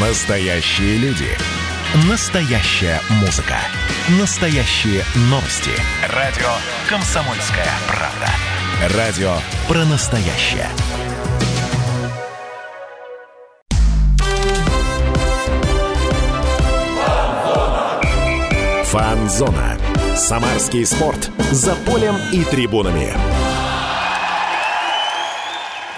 Настоящие люди. Настоящая музыка. Настоящие новости. Радио «Комсомольская правда». Радио про настоящее. Фанзона. Самарский спорт. За полем и трибунами.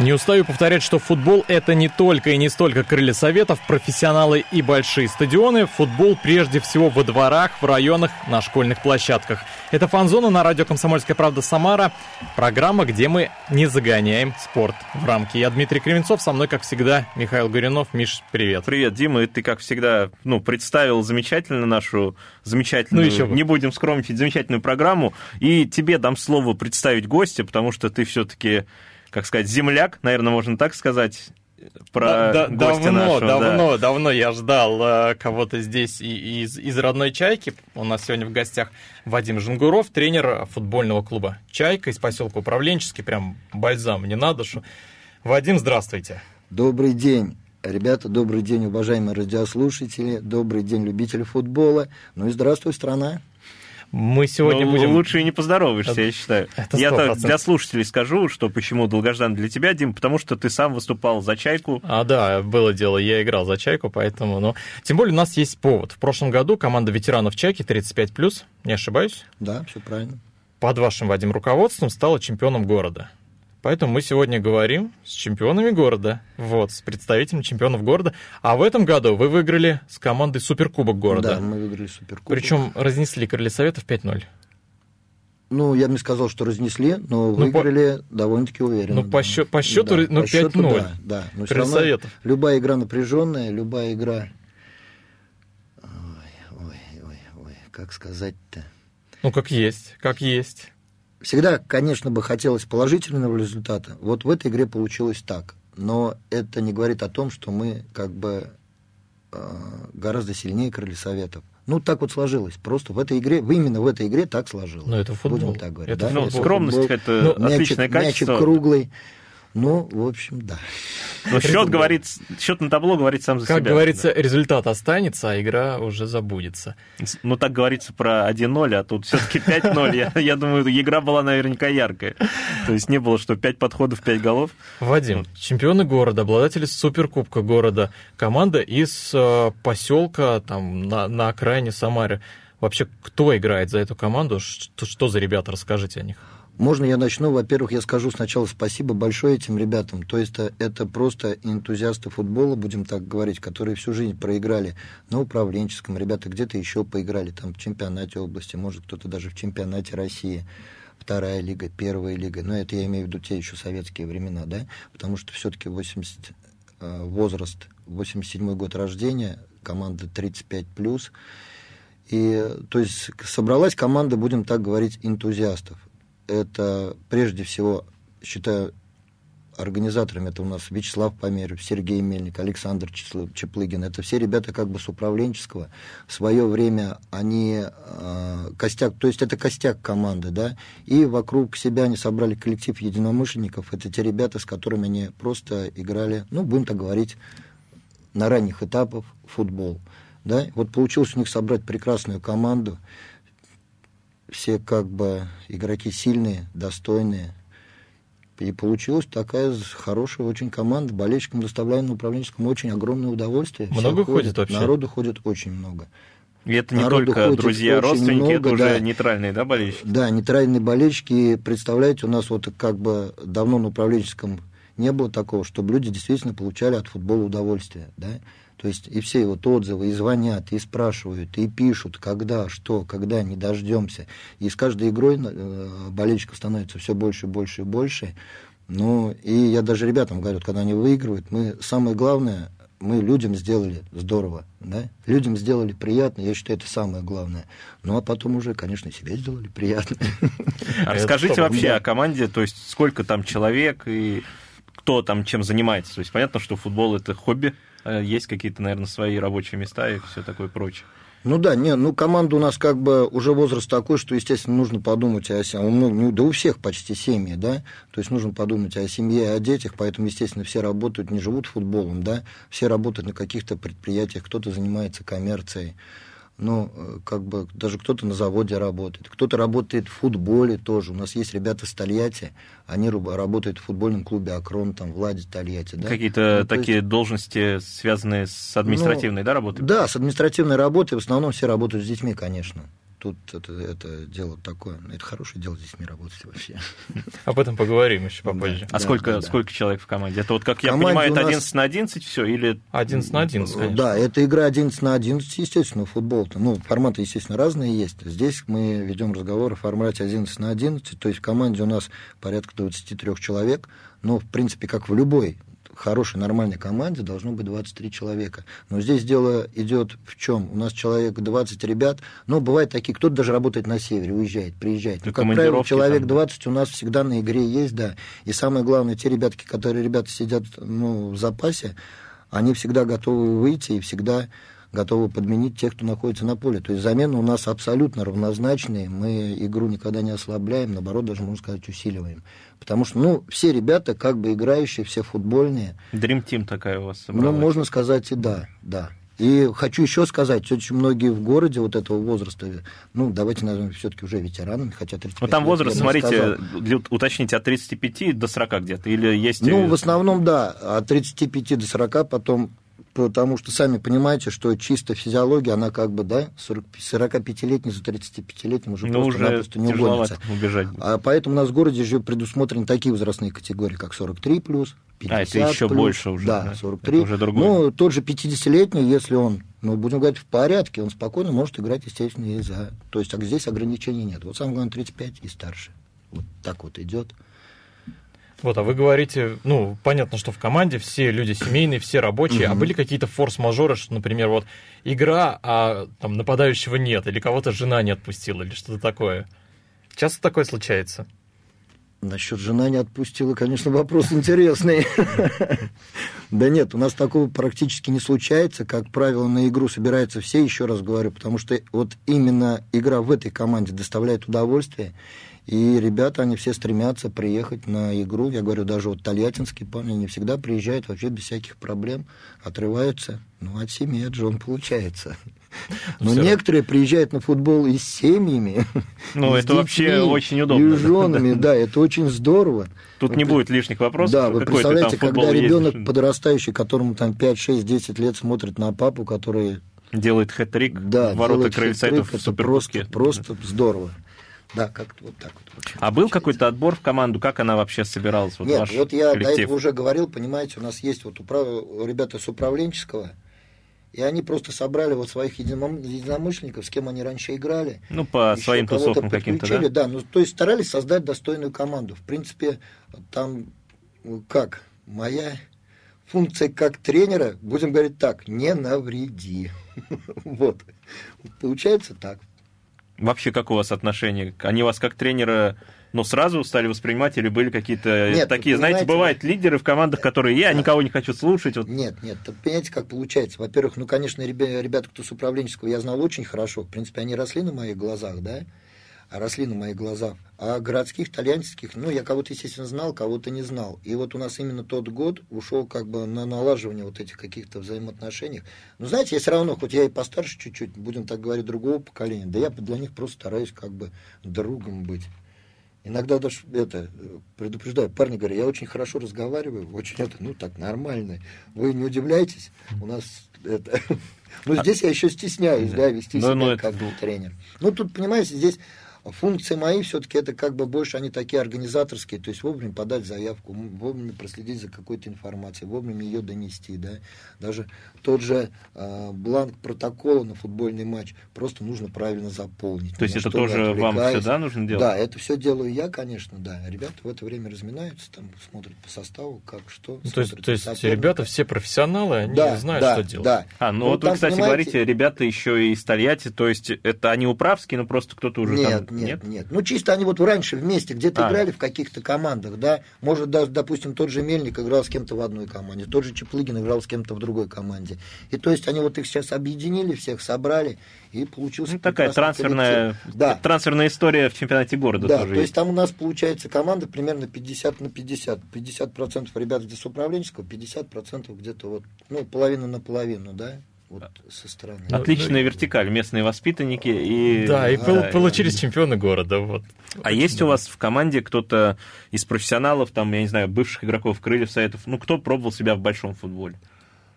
Не устаю повторять, что футбол это не только и не столько крылья советов, профессионалы и большие стадионы. Футбол прежде всего во дворах, в районах, на школьных площадках. Это фан-зона на радио «Комсомольская правда» Самара. Программа, где мы не загоняем спорт в рамки. Я Дмитрий Кременцов, со мной, как всегда, Михаил Горюнов. Миш, привет. Привет, Дима. Ты, как всегда, ну, представил замечательно нашу замечательную, Ну, еще бы. не будем скромничать, замечательную программу. И тебе дам слово представить гостя, потому что ты все-таки, как сказать, земляк, наверное, можно так сказать, про Да- да- гостя давно, нашего. да. давно, давно я ждал э, кого-то здесь и- из, из родной «Чайки». У нас сегодня в гостях Вадим Жангуров, тренер футбольного клуба «Чайка» из поселка Управленческий. Прям бальзам не на душу. Вадим, здравствуйте. Добрый день, ребята, добрый день, уважаемые радиослушатели, добрый день, любители футбола. Ну и здравствуй, страна. Мы сегодня Ну, будем... Лучше и не поздороваешься, Это- я считаю. это Я так 100%. для слушателей скажу, что почему долгождан для тебя, Дим, потому что ты сам выступал за «Чайку». А, да, было дело, я играл за «Чайку», поэтому... Ну, тем более у нас есть повод. В прошлом году команда ветеранов «Чайки» 35+, не ошибаюсь, Да, все правильно. под вашим, Вадим, руководством стала чемпионом города. Поэтому мы сегодня говорим с чемпионами города, вот, с представителями чемпионов города. А в этом году вы выиграли с командой Суперкубок города. Да, мы выиграли суперкубок. Причем разнесли крылья советов 5-0. Ну, я бы не сказал, что разнесли, но Ну, выиграли довольно-таки уверенно. ну, по счё- по счёту, Да, ну, по счёту, 5:0. Да, да. Но Крылья советов. любая игра напряженная, любая игра... Ой, ой, ой, ой, как сказать-то... Ну, как есть, как есть. Всегда, конечно, бы хотелось положительного результата. Вот в этой игре получилось так. Но это не говорит о том, что мы как бы э, гораздо сильнее крылья советов. Ну, так вот сложилось. Просто в этой игре, именно в этой игре так сложилось. Но это футбол. Будем так говорить. Это да? Ну, футбол. скромность футбол. это Ну, отличное мячик, качество. Мячик круглый. Ну, в общем, да. Но счет говорит, счет на табло говорит сам за Как себя. говорится, результат останется, а игра уже забудется. Ну, так говорится про 1-0, а тут все-таки 5-0. Я, я думаю, игра была наверняка яркая. То есть не было, что 5 подходов, 5 голов. Вадим, чемпионы города, обладатели суперкубка города, команда из э, поселка там на, на окраине Самары. Вообще, кто играет за эту команду? Что, что за ребята? Расскажите о них. Можно я начну? Во-первых, я скажу сначала спасибо большое этим ребятам. То есть э, это просто энтузиасты футбола, будем так говорить, которые всю жизнь проиграли на управленческом. Ребята где-то еще поиграли, там в чемпионате области, может кто-то даже в чемпионате России. Вторая лига, первая лига. Но это я имею в виду те еще советские времена, да? Потому что все-таки 80 э, возраст, 87 год рождения, команда 35 плюс. И, то есть, собралась команда, будем так говорить, энтузиастов. Это, прежде всего, считаю, организаторами это у нас Вячеслав Померев, Сергей Мельник, Александр Чеплыгин. Это все ребята как бы с управленческого. В свое время они э, костяк, то есть это костяк команды, да, и вокруг себя они собрали коллектив единомышленников. Это те ребята, с которыми они просто играли, ну, будем так говорить, на ранних этапах футбол. Да? Вот получилось у них собрать прекрасную команду. Все как бы игроки сильные, достойные. И получилась такая хорошая очень команда. Болельщикам доставляем на управленческом очень огромное удовольствие. Все Много ходят. ходит вообще? Народу ходит очень много. И это не Народу только друзья, родственники, много, это уже да. нейтральные, да, болельщики? Да, нейтральные болельщики. И представляете, у нас вот как бы давно на управленческом не было такого, чтобы люди действительно получали от футбола удовольствие. Да? То есть и все вот отзывы, и звонят, и спрашивают, и пишут, когда, что, когда, не дождемся. И с каждой игрой э, болельщиков становится все больше, и больше и больше. Ну, и я даже ребятам говорю, когда они выигрывают, мы самое главное, мы людям сделали здорово, да? Людям сделали приятно, я считаю, это самое главное. Ну, а потом уже, конечно, себе сделали приятно. А расскажите вообще о команде, то есть сколько там человек и кто там чем занимается. То есть понятно, что футбол это хобби, есть какие-то, наверное, свои рабочие места и все такое прочее. Ну да, не, ну команда у нас как бы уже возраст такой, что, естественно, нужно подумать о семье. Ну, ну, да у всех почти семьи, да, то есть нужно подумать о семье, о детях, поэтому, естественно, все работают, не живут футболом, да, все работают на каких-то предприятиях, кто-то занимается коммерцией, ну, э, как бы даже кто-то на заводе работает, кто-то работает в футболе тоже. У нас есть ребята с Тольятти, они работают в футбольном клубе «Акрон», там, Влади Тольятти. Да? Какие-то ну, такие есть... должности, связанные с административной, ну, да, работой? Да, с административной работой. В основном все работают с детьми, конечно тут это, это дело такое. Это хорошее дело здесь не работать вообще. Об этом поговорим еще попозже. Да, а да, сколько, да. сколько человек в команде? Это вот, как я понимаю, это 11 на 11 все или... 11 на 11, конечно. Да, это игра 11 на 11, естественно, футбол-то. Ну, форматы, естественно, разные есть. Здесь мы ведем разговор о формате 11 на 11, то есть в команде у нас порядка 23 человек, но, в принципе, как в любой хорошей, нормальной команде должно быть 23 человека. Но здесь дело идет в чем? У нас человек 20 ребят, но бывает такие, кто-то даже работает на севере, уезжает, приезжает. Ну, как правило, человек 20 у нас всегда на игре есть, да. И самое главное, те ребятки, которые ребята сидят ну, в запасе, они всегда готовы выйти и всегда готовы подменить тех, кто находится на поле. То есть замены у нас абсолютно равнозначные. Мы игру никогда не ослабляем, наоборот, даже, можно сказать, усиливаем. Потому что, ну, все ребята как бы играющие, все футбольные. Dream Team такая у вас собралась. Ну, можно сказать и да, да. И хочу еще сказать, очень многие в городе вот этого возраста, ну, давайте назовем все-таки уже ветеранами, хотя 35 Ну, там возраст, смотрите, для, уточните, от 35 до 40 где-то, или есть... Ну, в основном, да, от 35 до 40, потом потому что сами понимаете, что чисто физиология, она как бы, да, 45-летний за 35-летним уже ну, просто-напросто не угонится. убежать. А поэтому у нас в городе же предусмотрены такие возрастные категории, как 43 плюс, 50 А, это еще плюс, больше уже. Да, 43. Это уже другое. Ну, тот же 50-летний, если он, ну, будем говорить, в порядке, он спокойно может играть, естественно, и за... То есть а здесь ограничений нет. Вот самое главное 35 и старше. Вот так вот идет. Вот, а вы говорите, ну, понятно, что в команде все люди семейные, все рабочие, mm-hmm. а были какие-то форс-мажоры, что, например, вот игра, а там нападающего нет, или кого-то жена не отпустила, или что-то такое? Часто такое случается? Насчет жена не отпустила, конечно, вопрос интересный. Да нет, у нас такого практически не случается. Как правило, на игру собираются все, еще раз говорю, потому что вот именно игра в этой команде доставляет удовольствие. И ребята, они все стремятся приехать на игру. Я говорю, даже вот тольяттинские парни не всегда приезжают вообще без всяких проблем, отрываются. Ну, от семьи, от жен получается. Но Все. некоторые приезжают на футбол и с семьями. Ну, это детьми, вообще очень удобно. И с женами, да, это очень здорово. Тут не будет лишних вопросов. Да, вы представляете, когда ребенок подрастающий, которому там 5, 6, 10 лет смотрит на папу, который... Делает хэт-трик, да, ворота крыльца, это просто, просто здорово. Да, как-то вот так вот. А был какой-то отбор в команду? Как она вообще собиралась? Вот Нет, вот я коллектив? до этого уже говорил, понимаете, у нас есть вот управ... ребята с управленческого, и они просто собрали вот своих единомышленников, с кем они раньше играли. Ну, по своим тусовкам каким-то, да? Да, ну, то есть старались создать достойную команду. В принципе, там ну, как, моя функция как тренера, будем говорить так, не навреди. Вот. Получается так. Вообще, как у вас отношения? Они вас как тренера ну, сразу стали воспринимать, или были какие-то нет, такие, знаете, бывают лидеры в командах, которые я никого не хочу слушать. Вот. Нет, нет, понимаете, как получается. Во-первых, ну, конечно, ребята, кто с управленческого, я знал очень хорошо. В принципе, они росли на моих глазах, да росли на моих глазах. А городских, итальянских, ну, я кого-то, естественно, знал, кого-то не знал. И вот у нас именно тот год ушел как бы на налаживание вот этих каких-то взаимоотношений. Но знаете, я все равно, хоть я и постарше чуть-чуть, будем так говорить, другого поколения, да я для них просто стараюсь как бы другом быть. Иногда даже это предупреждаю, парни говорят, я очень хорошо разговариваю, очень это, ну так нормально. Вы не удивляйтесь, у нас это. Ну, здесь я еще стесняюсь, да, вести ну, себя ну, как это... тренер. Ну, тут, понимаете, здесь Функции мои все-таки это как бы больше они такие организаторские, то есть вовремя подать заявку, вовремя проследить за какой-то информацией, вовремя ее донести, да. Даже тот же э, бланк протокола на футбольный матч просто нужно правильно заполнить. То есть это тоже вам все, да, нужно делать? Да, это все делаю я, конечно, да. Ребята в это время разминаются, там смотрят по составу, как что. Ну, то есть, то есть ребята все профессионалы, они да, знают, да, что делать. Да. А, ну, ну вот вы, кстати, понимаете... говорите, ребята еще и из Тольятти, то есть это они управские, но просто кто-то уже Нет, нет, нет, нет, нет. Ну, чисто они вот раньше вместе где-то а. играли в каких-то командах, да. Может, даже, допустим, тот же Мельник играл с кем-то в одной команде, тот же Чеплыгин играл с кем-то в другой команде. И то есть они вот их сейчас объединили, всех собрали, и получился... Ну, такая трансферная, да. трансферная история в чемпионате города да, тоже то есть там у нас получается команда примерно 50 на 50. 50% ребят где с управленческого, 50% где-то вот, ну, половина на половину, да, вот со стороны. Отличная вертикаль, местные воспитанники и... Да, и да, получились и... чемпионы города. Вот. А есть да. у вас в команде кто-то из профессионалов, там, я не знаю, бывших игроков Крыльев, Советов, ну, кто пробовал себя в большом футболе?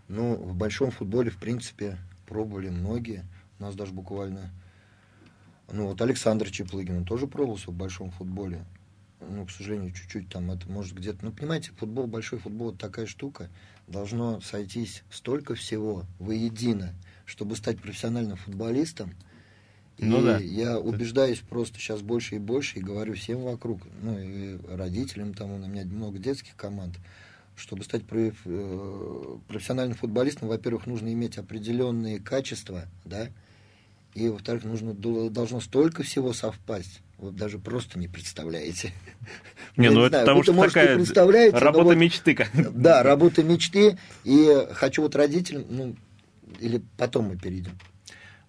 Ну, в большом футболе, в принципе, пробовали многие. У нас даже буквально... Ну, вот Александр Чеплыгин, он тоже пробовался в большом футболе. Ну, к сожалению, чуть-чуть там это может где-то... Ну, понимаете, футбол, большой футбол, это такая штука должно сойтись столько всего воедино, чтобы стать профессиональным футболистом. И ну, да. я убеждаюсь просто сейчас больше и больше и говорю всем вокруг, ну и родителям, там у меня много детских команд, чтобы стать э, профессиональным футболистом, во-первых, нужно иметь определенные качества, да, и во-вторых, нужно должно столько всего совпасть вот даже просто не представляете. Не, ну это потому что такая работа вот, мечты. Да, работа мечты. И хочу вот родителям, ну, или потом мы перейдем.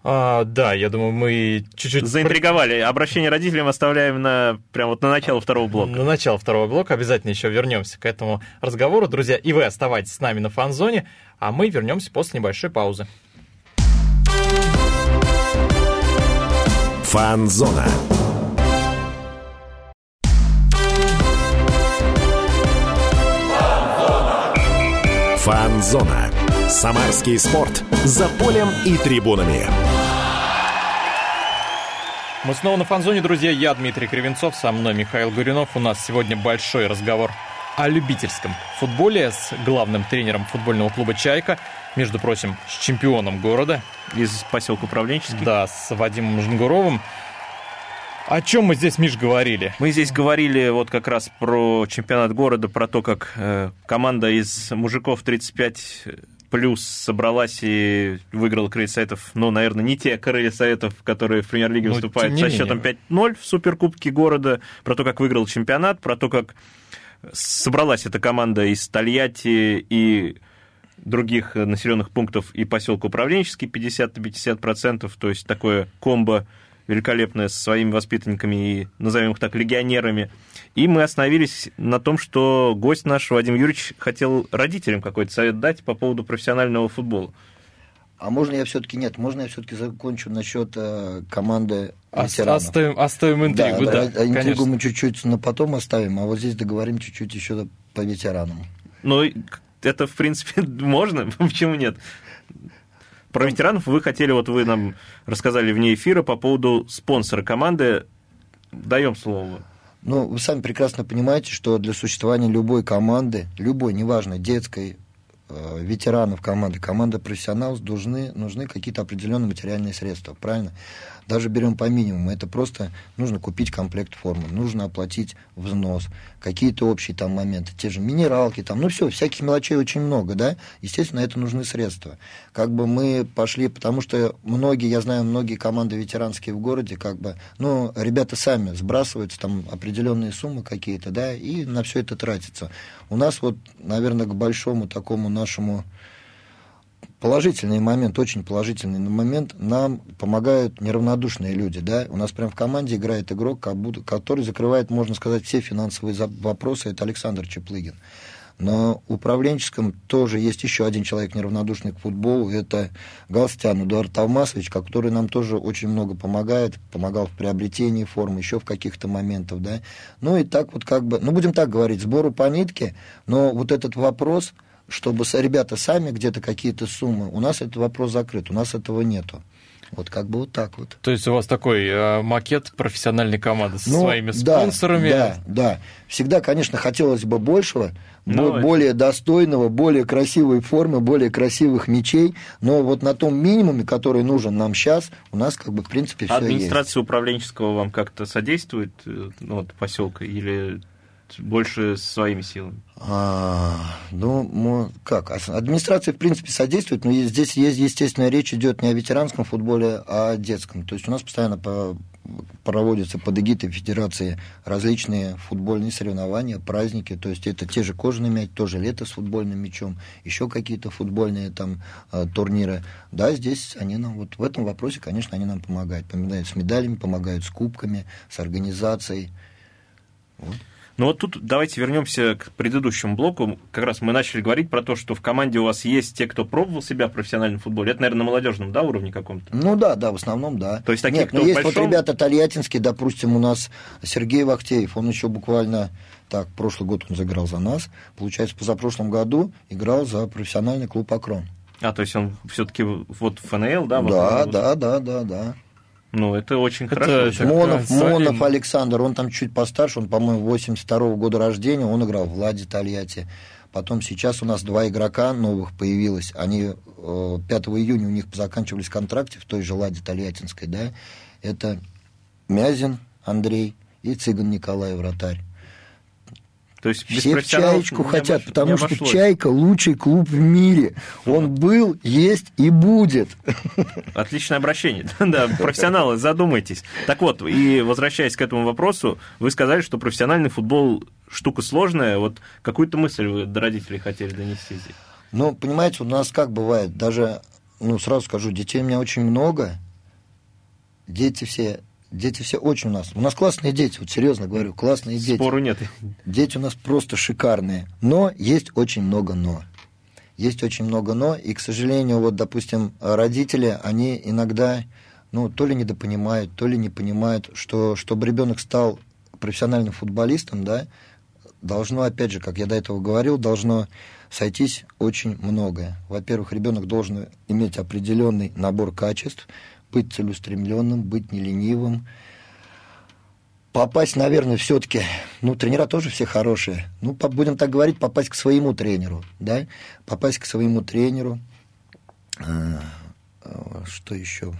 А, да, я думаю, мы чуть-чуть... Заинтриговали. Обращение родителям оставляем на прямо вот на начало второго блока. На начало второго блока. Обязательно еще вернемся к этому разговору. Друзья, и вы оставайтесь с нами на фан-зоне, а мы вернемся после небольшой паузы. Фан-зона. Фанзона. Самарский спорт. За полем и трибунами. Мы снова на фанзоне, друзья. Я Дмитрий Кривенцов, со мной Михаил Гуринов. У нас сегодня большой разговор о любительском футболе с главным тренером футбольного клуба «Чайка», между прочим, с чемпионом города. Из поселка Управленческий. Да, с Вадимом Жангуровым. О чем мы здесь, Миш, говорили? Мы здесь говорили вот как раз про чемпионат города, про то, как э, команда из мужиков 35 плюс собралась и выиграла Крылья Советов, ну, наверное, не те Крылья Советов, которые в премьер-лиге ну, выступают со счетом 5-0 в Суперкубке города, про то, как выиграл чемпионат, про то, как собралась эта команда из Тольятти и других населенных пунктов и поселка Управленческий 50 на 50%, то есть такое комбо великолепная со своими воспитанниками и, назовем их так, легионерами. И мы остановились на том, что гость наш, Вадим Юрьевич, хотел родителям какой-то совет дать по поводу профессионального футбола. А можно я все-таки нет, можно я все-таки закончу насчет э, команды ветеранов. Оставим, оставим интригу, да. да интригу конечно. мы чуть-чуть на потом оставим, а вот здесь договорим чуть-чуть еще по ветеранам. Ну, это, в принципе, можно, почему нет? Про ветеранов вы хотели, вот вы нам рассказали вне эфира по поводу спонсора команды. Даем слово. Ну, вы сами прекрасно понимаете, что для существования любой команды, любой, неважно, детской, э, ветеранов команды, команда профессионалов, должны, нужны какие-то определенные материальные средства, правильно? Даже берем по минимуму, это просто нужно купить комплект формы, нужно оплатить взнос, какие-то общие там моменты, те же минералки, там, ну все, всяких мелочей очень много, да, естественно, это нужны средства. Как бы мы пошли, потому что многие, я знаю, многие команды ветеранские в городе, как бы, ну, ребята сами сбрасываются там определенные суммы какие-то, да, и на все это тратится. У нас вот, наверное, к большому такому нашему положительный момент, очень положительный момент, нам помогают неравнодушные люди, да, у нас прям в команде играет игрок, который закрывает, можно сказать, все финансовые вопросы, это Александр Чеплыгин. Но управленческом тоже есть еще один человек неравнодушный к футболу, это Галстян Эдуард Талмасович, который нам тоже очень много помогает, помогал в приобретении формы, еще в каких-то моментах, да. Ну и так вот как бы, ну будем так говорить, сбору по нитке, но вот этот вопрос – чтобы ребята сами где-то какие-то суммы, у нас этот вопрос закрыт, у нас этого нету. Вот как бы вот так вот. То есть у вас такой э, макет профессиональной команды со ну, своими спонсорами? Да, да. Всегда, конечно, хотелось бы большего, ну, более достойного, более красивой формы, более красивых мечей, но вот на том минимуме, который нужен нам сейчас, у нас как бы в принципе все Администрация есть. управленческого вам как-то содействует, э, ну, вот, поселка или больше своими силами? А, ну, как? Администрация, в принципе, содействует, но здесь есть, естественно, речь идет не о ветеранском футболе, а о детском. То есть у нас постоянно по, проводятся под эгидой Федерации различные футбольные соревнования, праздники. То есть это те же кожаные мяч, тоже лето с футбольным мячом, еще какие-то футбольные там а, турниры. Да, здесь они нам, вот в этом вопросе, конечно, они нам помогают. Помогают с медалями, помогают с кубками, с организацией. Вот. Ну вот тут давайте вернемся к предыдущему блоку. Как раз мы начали говорить про то, что в команде у вас есть те, кто пробовал себя в профессиональном футболе. Это, наверное, на молодежном да, уровне каком-то? Ну да, да, в основном да. То есть такие, Нет, кто но есть большом... вот ребята тольяттинские, допустим, у нас Сергей Вахтеев, он еще буквально так, прошлый год он заиграл за нас. Получается, позапрошлом году играл за профессиональный клуб «Акрон». А, то есть он все-таки вот ФНЛ, да? Да, да, да, да, да. Ну, это очень это хорошо. Монов, Монов Александр, он там чуть постарше, он, по-моему, 82 -го года рождения, он играл в Ладе Тольятти. Потом сейчас у нас два игрока новых появилось. Они 5 э, июня у них заканчивались контракты в той же Ладе Тольяттинской, да. Это Мязин Андрей и Цыган Николай, вратарь. То есть Все в «Чаечку» хотят, обош... потому что обошлось. «Чайка» – лучший клуб в мире. Он был, есть и будет. Отличное обращение. да, профессионалы, задумайтесь. Так вот, и возвращаясь к этому вопросу, вы сказали, что профессиональный футбол штука сложная. Вот какую-то мысль вы до родителей хотели донести здесь? Ну, понимаете, у нас как бывает, даже, ну, сразу скажу, детей у меня очень много, дети все Дети все очень у нас. У нас классные дети, вот серьезно говорю, классные дети. Спору нет. Дети у нас просто шикарные. Но есть очень много но. Есть очень много но, и, к сожалению, вот, допустим, родители, они иногда, ну, то ли недопонимают, то ли не понимают, что, чтобы ребенок стал профессиональным футболистом, да, должно, опять же, как я до этого говорил, должно сойтись очень многое. Во-первых, ребенок должен иметь определенный набор качеств, быть целеустремленным, быть не ленивым. Попасть, наверное, все-таки, ну, тренера тоже все хорошие. Ну, будем так говорить, попасть к своему тренеру, да, попасть к своему тренеру. А, а, что еще?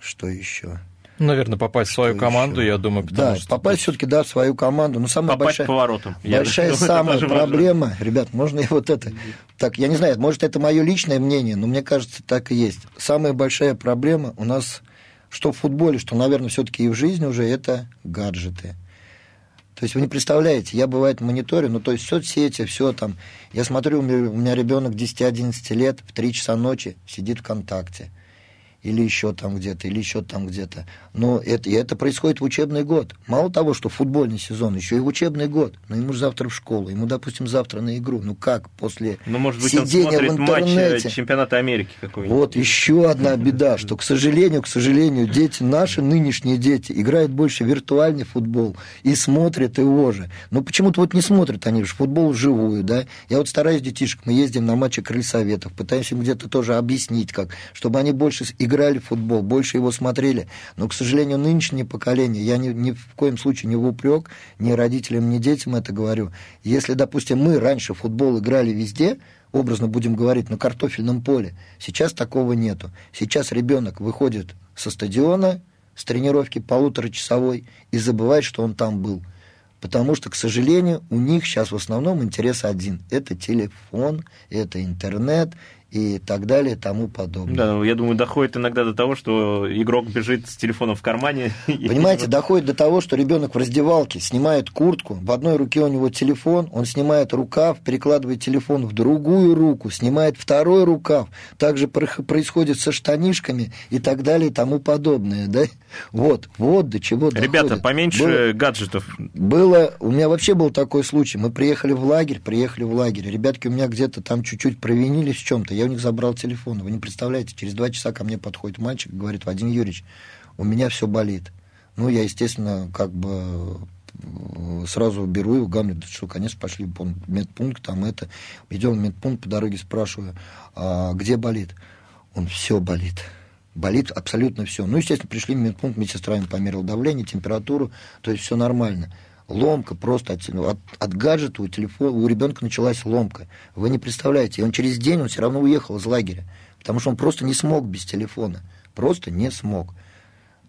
Что еще? Наверное, попасть в свою команду, еще? я думаю, да, что... попасть все-таки, да, в свою команду. Но самая попасть большая, поворотом. большая я самая проблема, важно. ребят, можно и вот это. Так, я не знаю, может, это мое личное мнение, но мне кажется, так и есть. Самая большая проблема у нас, что в футболе, что, наверное, все-таки и в жизни уже, это гаджеты. То есть вы не представляете, я бывает мониторю, ну то есть соцсети, все там. Я смотрю, у меня, у меня ребенок 10-11 лет в 3 часа ночи сидит ВКонтакте или еще там где-то, или еще там где-то. Но это, и это происходит в учебный год. Мало того, что футбольный сезон, еще и в учебный год. Но ему же завтра в школу, ему, допустим, завтра на игру. Ну как после ну, может быть, сидения он в интернете? матч чемпионата Америки какой-нибудь. Вот еще одна беда, что, к сожалению, к сожалению, дети, наши нынешние дети, играют больше виртуальный футбол и смотрят его же. Но почему-то вот не смотрят они же футбол вживую, да. Я вот стараюсь детишек, мы ездим на матчи крыльсоветов, пытаемся им где-то тоже объяснить, как, чтобы они больше играли играли в футбол, больше его смотрели. Но, к сожалению, нынешнее поколение, я ни, ни в коем случае не в упрек ни родителям, ни детям это говорю. Если, допустим, мы раньше в футбол играли везде, образно будем говорить, на картофельном поле, сейчас такого нету. Сейчас ребенок выходит со стадиона, с тренировки полуторачасовой и забывает, что он там был. Потому что, к сожалению, у них сейчас в основном интерес один. Это телефон, это интернет, и так далее, тому подобное. Да, ну, я думаю, доходит иногда до того, что игрок бежит с телефоном в кармане. Понимаете, доходит до того, что ребенок в раздевалке снимает куртку, в одной руке у него телефон, он снимает рукав, перекладывает телефон в другую руку, снимает второй рукав. Также происходит со штанишками и так далее, и тому подобное, да? Вот, вот до чего доходит. Ребята, поменьше было, гаджетов. Было, у меня вообще был такой случай. Мы приехали в лагерь, приехали в лагерь. Ребятки у меня где-то там чуть-чуть провинились в чем-то. Я у них забрал телефон. Вы не представляете, через два часа ко мне подходит мальчик и говорит, Вадим Юрьевич, у меня все болит. Ну, я, естественно, как бы э, сразу беру его, говорю, что, конечно, пошли в медпункт, там это. Идем в медпункт, по дороге спрашиваю, а где болит? Он все болит. Болит абсолютно все. Ну, естественно, пришли в медпункт, медсестра им померила давление, температуру, то есть все нормально ломка просто от, от, от гаджета у телефона, у ребенка началась ломка. Вы не представляете, и он через день он все равно уехал из лагеря, потому что он просто не смог без телефона, просто не смог.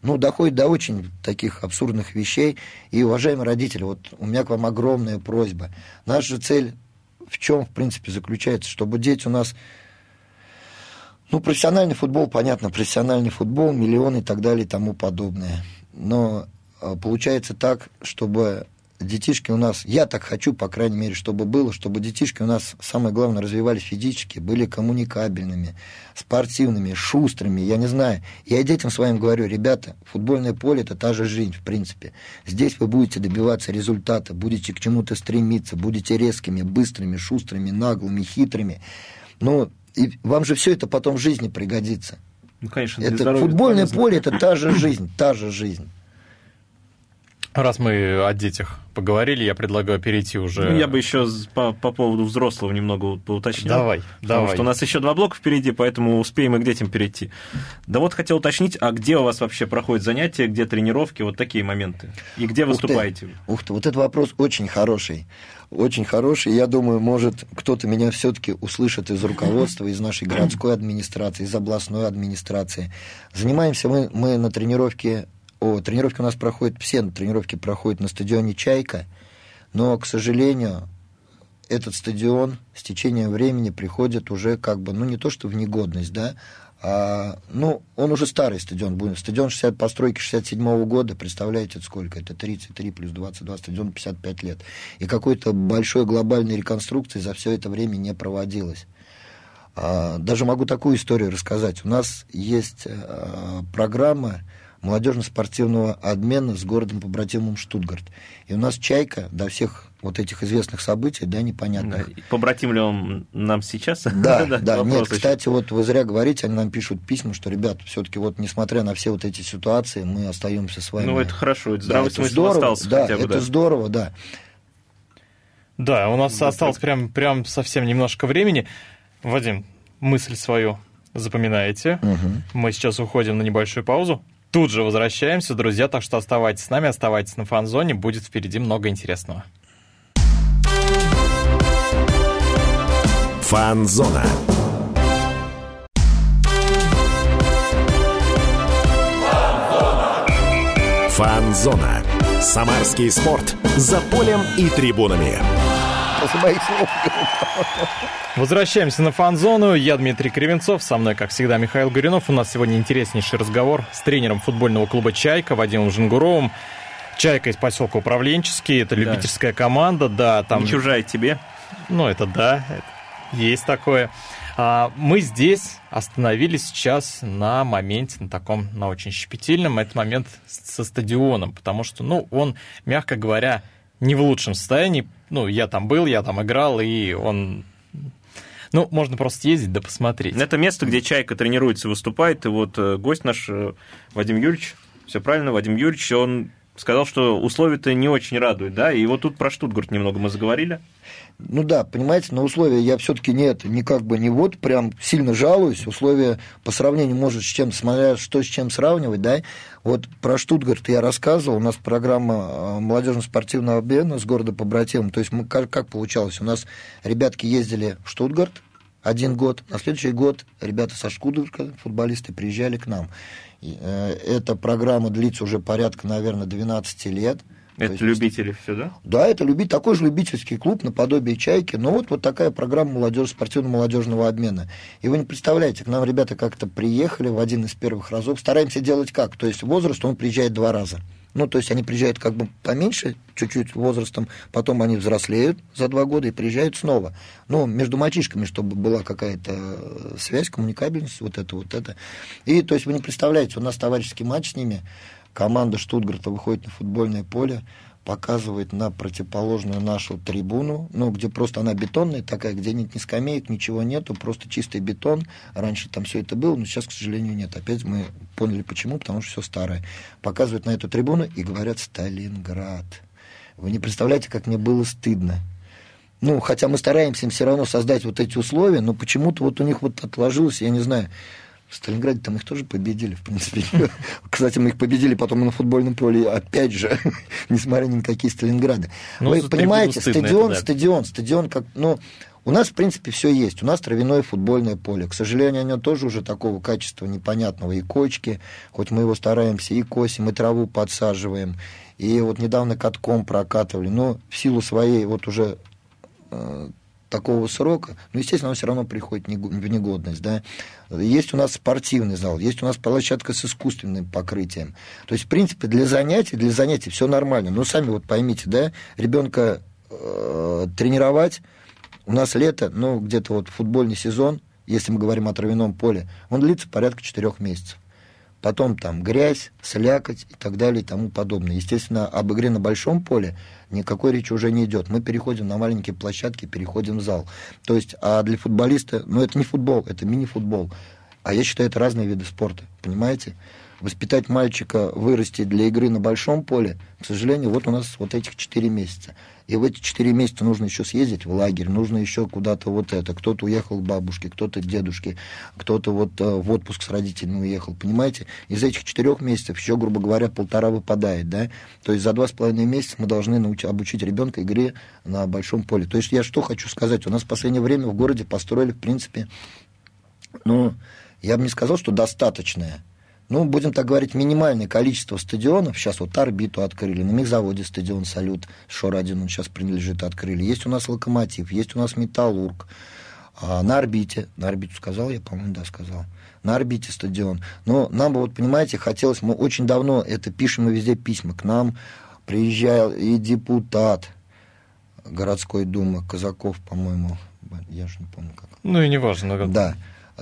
ну, доходит до очень таких абсурдных вещей. И, уважаемые родители, вот у меня к вам огромная просьба. Наша цель в чем, в принципе, заключается, чтобы дети у нас... Ну, профессиональный футбол, понятно, профессиональный футбол, миллионы и так далее и тому подобное. Но получается так, чтобы детишки у нас, я так хочу, по крайней мере, чтобы было, чтобы детишки у нас, самое главное, развивались физически, были коммуникабельными, спортивными, шустрыми, я не знаю. Я детям своим говорю, ребята, футбольное поле – это та же жизнь, в принципе. Здесь вы будете добиваться результата, будете к чему-то стремиться, будете резкими, быстрыми, шустрыми, наглыми, хитрыми. Но и вам же все это потом в жизни пригодится. Ну, конечно, это футбольное поле – это та же жизнь, та же жизнь. Раз мы о детях поговорили, я предлагаю перейти уже... Ну, я бы еще по, по поводу взрослого немного поуточнил. Давай, потому давай. что у нас еще два блока впереди, поэтому успеем и к детям перейти. Да вот хотел уточнить, а где у вас вообще проходят занятия, где тренировки, вот такие моменты? И где выступаете? Ух ты, ух ты вот этот вопрос очень хороший. Очень хороший. Я думаю, может, кто-то меня все-таки услышит из руководства, из нашей городской администрации, из областной администрации. Занимаемся мы, мы на тренировке о, тренировки у нас проходят, все тренировки проходят на стадионе «Чайка», но, к сожалению, этот стадион с течением времени приходит уже как бы, ну, не то что в негодность, да, а, ну, он уже старый стадион будет. Стадион 60, постройки 67 -го года, представляете, сколько? Это 33 плюс 22, стадион 55 лет. И какой-то большой глобальной реконструкции за все это время не проводилось. А, даже могу такую историю рассказать. У нас есть а, программа молодежно-спортивного обмена с городом побратимом Штутгарт. И у нас «Чайка» до всех вот этих известных событий, да, непонятно. Да. Побратим ли он нам сейчас? Да, да, да. Нет, кстати, вот вы зря говорите, они нам пишут письма, что, ребят, все-таки вот несмотря на все вот эти ситуации, мы остаемся с вами. Ну, это хорошо, это здравый да, смысл здорово, остался да, хотя бы. это да. здорово, да. Да, у нас осталось прям, прям совсем немножко времени. Вадим, мысль свою запоминаете. Угу. Мы сейчас уходим на небольшую паузу. Тут же возвращаемся, друзья, так что оставайтесь с нами, оставайтесь на фан-зоне, будет впереди много интересного. Фан-зона. Фан-зона. Самарский спорт. За полем и трибунами. После моих слов. Возвращаемся на фан-зону. Я Дмитрий Кривенцов, со мной, как всегда, Михаил Горюнов. У нас сегодня интереснейший разговор с тренером футбольного клуба «Чайка» Вадимом Жангуровым. «Чайка» из поселка Управленческий, это любительская команда, да. Там... Не чужая тебе. Ну, это да, это есть такое. А, мы здесь остановились сейчас на моменте, на таком, на очень щепетильном, это момент со стадионом, потому что, ну, он, мягко говоря, не в лучшем состоянии. Ну, я там был, я там играл, и он... Ну, можно просто ездить да посмотреть. Это место, где Чайка тренируется, выступает, и вот э, гость наш э, Вадим Юрьевич, все правильно, Вадим Юрьевич, он сказал, что условия-то не очень радуют, да, и вот тут про Штутгарт немного мы заговорили. Ну да, понимаете, на условия я все-таки нет, не как бы не вот прям сильно жалуюсь. Условия по сравнению, может, с чем, смотря что с чем сравнивать, да. Вот про Штутгарт я рассказывал, у нас программа молодежно-спортивного обмена с города побратимом. То есть мы, как, как получалось? У нас ребятки ездили в Штутгарт, один год. На следующий год ребята со Штутгарта, футболисты, приезжали к нам. Э, эта программа длится уже порядка, наверное, 12 лет. Это есть, любители все, да? Да, это люби, такой же любительский клуб наподобие «Чайки». Но вот, вот такая программа молодежь, спортивно-молодежного обмена. И вы не представляете, к нам ребята как-то приехали в один из первых разов. Стараемся делать как? То есть возраст, он приезжает два раза. Ну, то есть они приезжают как бы поменьше, чуть-чуть возрастом, потом они взрослеют за два года и приезжают снова. Ну, между мальчишками, чтобы была какая-то связь, коммуникабельность, вот это, вот это. И, то есть, вы не представляете, у нас товарищеский матч с ними, команда Штутгарта выходит на футбольное поле, показывает на противоположную нашу трибуну, ну, где просто она бетонная такая, где нет ни скамеек, ничего нету, просто чистый бетон. Раньше там все это было, но сейчас, к сожалению, нет. Опять мы поняли, почему, потому что все старое. Показывают на эту трибуну и говорят «Сталинград». Вы не представляете, как мне было стыдно. Ну, хотя мы стараемся им все равно создать вот эти условия, но почему-то вот у них вот отложилось, я не знаю, в Сталинграде там их тоже победили, в принципе. Кстати, мы их победили потом на футбольном поле, опять же, несмотря ни на какие Сталинграды. Ну, Вы понимаете, стадион, это, да. стадион, стадион, как, ну, у нас, в принципе, все есть. У нас травяное футбольное поле. К сожалению, оно тоже уже такого качества непонятного. И кочки, хоть мы его стараемся и косим, и траву подсаживаем. И вот недавно катком прокатывали. Но в силу своей вот уже э, такого срока, ну, естественно, он все равно приходит в негодность, да. Есть у нас спортивный зал, есть у нас площадка с искусственным покрытием. То есть, в принципе, для занятий, для занятий все нормально. Но сами вот поймите, да, ребенка э, тренировать, у нас лето, ну, где-то вот футбольный сезон, если мы говорим о травяном поле, он длится порядка четырех месяцев потом там грязь, слякоть и так далее и тому подобное. Естественно, об игре на большом поле никакой речи уже не идет. Мы переходим на маленькие площадки, переходим в зал. То есть, а для футболиста, ну это не футбол, это мини-футбол. А я считаю, это разные виды спорта, понимаете? Воспитать мальчика, вырасти для игры на большом поле, к сожалению, вот у нас вот этих четыре месяца. И в эти четыре месяца нужно еще съездить в лагерь, нужно еще куда-то вот это. Кто-то уехал к бабушке, кто-то к дедушке, кто-то вот э, в отпуск с родителями уехал, понимаете? Из этих четырех месяцев еще, грубо говоря, полтора выпадает, да? То есть за два с половиной месяца мы должны научить, обучить ребенка игре на большом поле. То есть я что хочу сказать? У нас в последнее время в городе построили, в принципе, ну, я бы не сказал, что достаточное ну, будем так говорить, минимальное количество стадионов. Сейчас вот орбиту открыли, на мехзаводе стадион «Салют», Шор-1, он сейчас принадлежит, открыли. Есть у нас «Локомотив», есть у нас «Металлург». А на орбите, на орбиту сказал я, по-моему, да, сказал. На орбите стадион. Но нам бы, вот, понимаете, хотелось, мы очень давно это пишем, мы везде письма. К нам приезжал и депутат городской думы, Казаков, по-моему, я же не помню как. Ну и неважно. Да.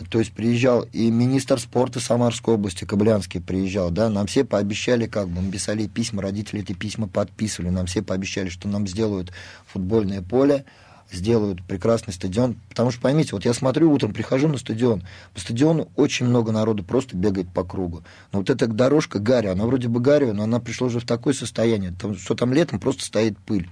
То есть приезжал и министр спорта Самарской области, Кобылянский приезжал, да, нам все пообещали, как бы, мы писали письма, родители эти письма подписывали, нам все пообещали, что нам сделают футбольное поле, сделают прекрасный стадион. Потому что, поймите, вот я смотрю, утром прихожу на стадион, по стадиону очень много народу просто бегает по кругу. Но вот эта дорожка Гарри, она вроде бы Гарри, но она пришла уже в такое состояние, что там летом просто стоит пыль.